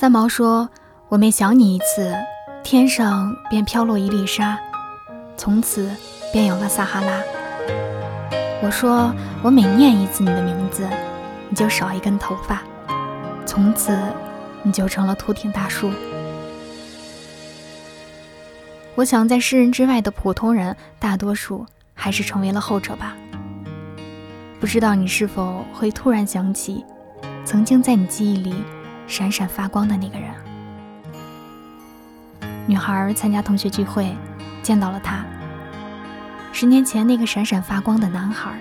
三毛说：“我每想你一次，天上便飘落一粒沙，从此便有了撒哈拉。”我说：“我每念一次你的名字，你就少一根头发，从此你就成了秃顶大叔。”我想，在诗人之外的普通人，大多数还是成为了后者吧。不知道你是否会突然想起，曾经在你记忆里。闪闪发光的那个人，女孩参加同学聚会，见到了他。十年前那个闪闪发光的男孩，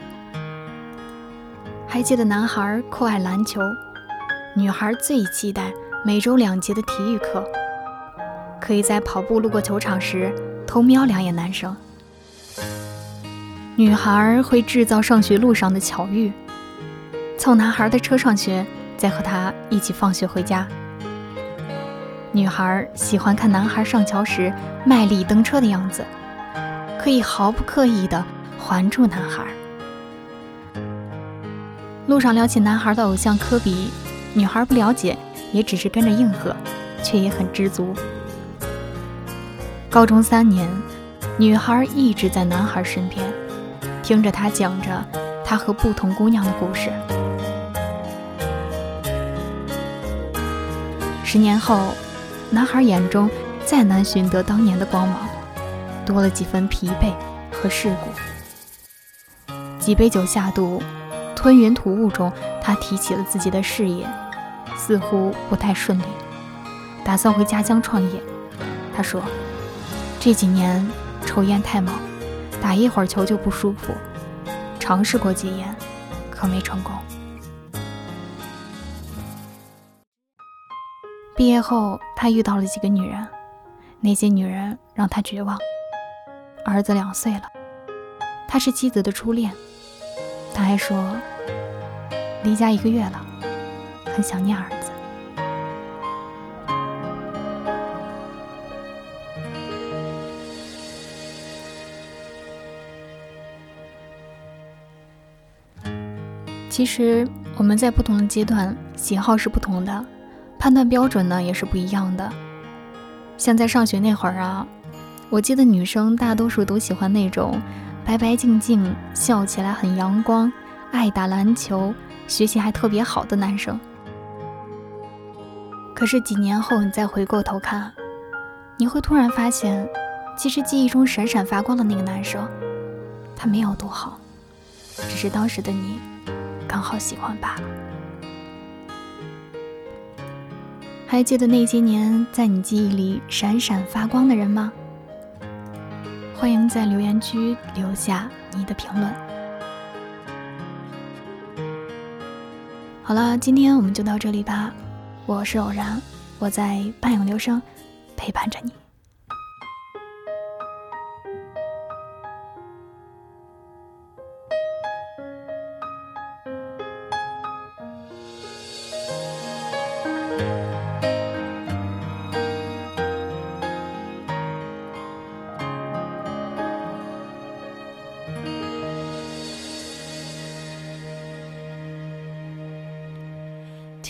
还记得男孩酷爱篮球，女孩最期待每周两节的体育课，可以在跑步路过球场时偷瞄两眼男生。女孩会制造上学路上的巧遇，凑男孩的车上学。再和他一起放学回家。女孩喜欢看男孩上桥时卖力蹬车的样子，可以毫不刻意地环住男孩。路上聊起男孩的偶像科比，女孩不了解，也只是跟着应和，却也很知足。高中三年，女孩一直在男孩身边，听着他讲着他和不同姑娘的故事。十年后，男孩眼中再难寻得当年的光芒，多了几分疲惫和世故。几杯酒下肚，吞云吐雾中，他提起了自己的事业，似乎不太顺利，打算回家乡创业。他说：“这几年抽烟太猛，打一会儿球就不舒服，尝试过戒烟，可没成功。”毕业后，他遇到了几个女人，那些女人让他绝望。儿子两岁了，他是妻子的初恋。他还说，离家一个月了，很想念儿子。其实我们在不同的阶段，喜好是不同的。判断标准呢也是不一样的。像在上学那会儿啊，我记得女生大多数都喜欢那种白白净净、笑起来很阳光、爱打篮球、学习还特别好的男生。可是几年后你再回过头看，你会突然发现，其实记忆中闪闪发光的那个男生，他没有多好，只是当时的你刚好喜欢罢了。还记得那些年在你记忆里闪闪发光的人吗？欢迎在留言区留下你的评论。好了，今天我们就到这里吧。我是偶然，我在半影流声陪伴着你。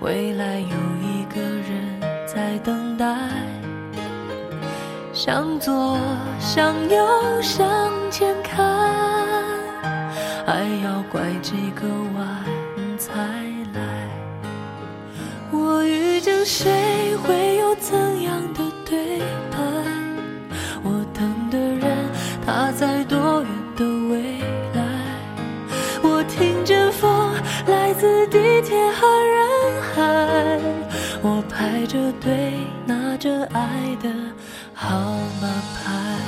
未来有一个人在等待。向左，向右，向前看，爱要拐几个弯才来。我遇见谁，会有怎样的对白？我等的人，他在多远的未来？我听见风。来自地铁和人，着对拿着爱的号码牌。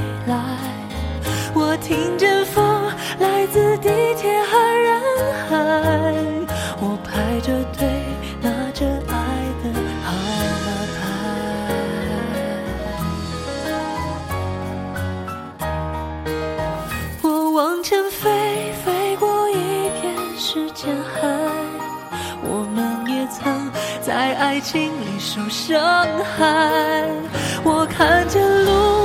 爱情里受伤害。我看见路。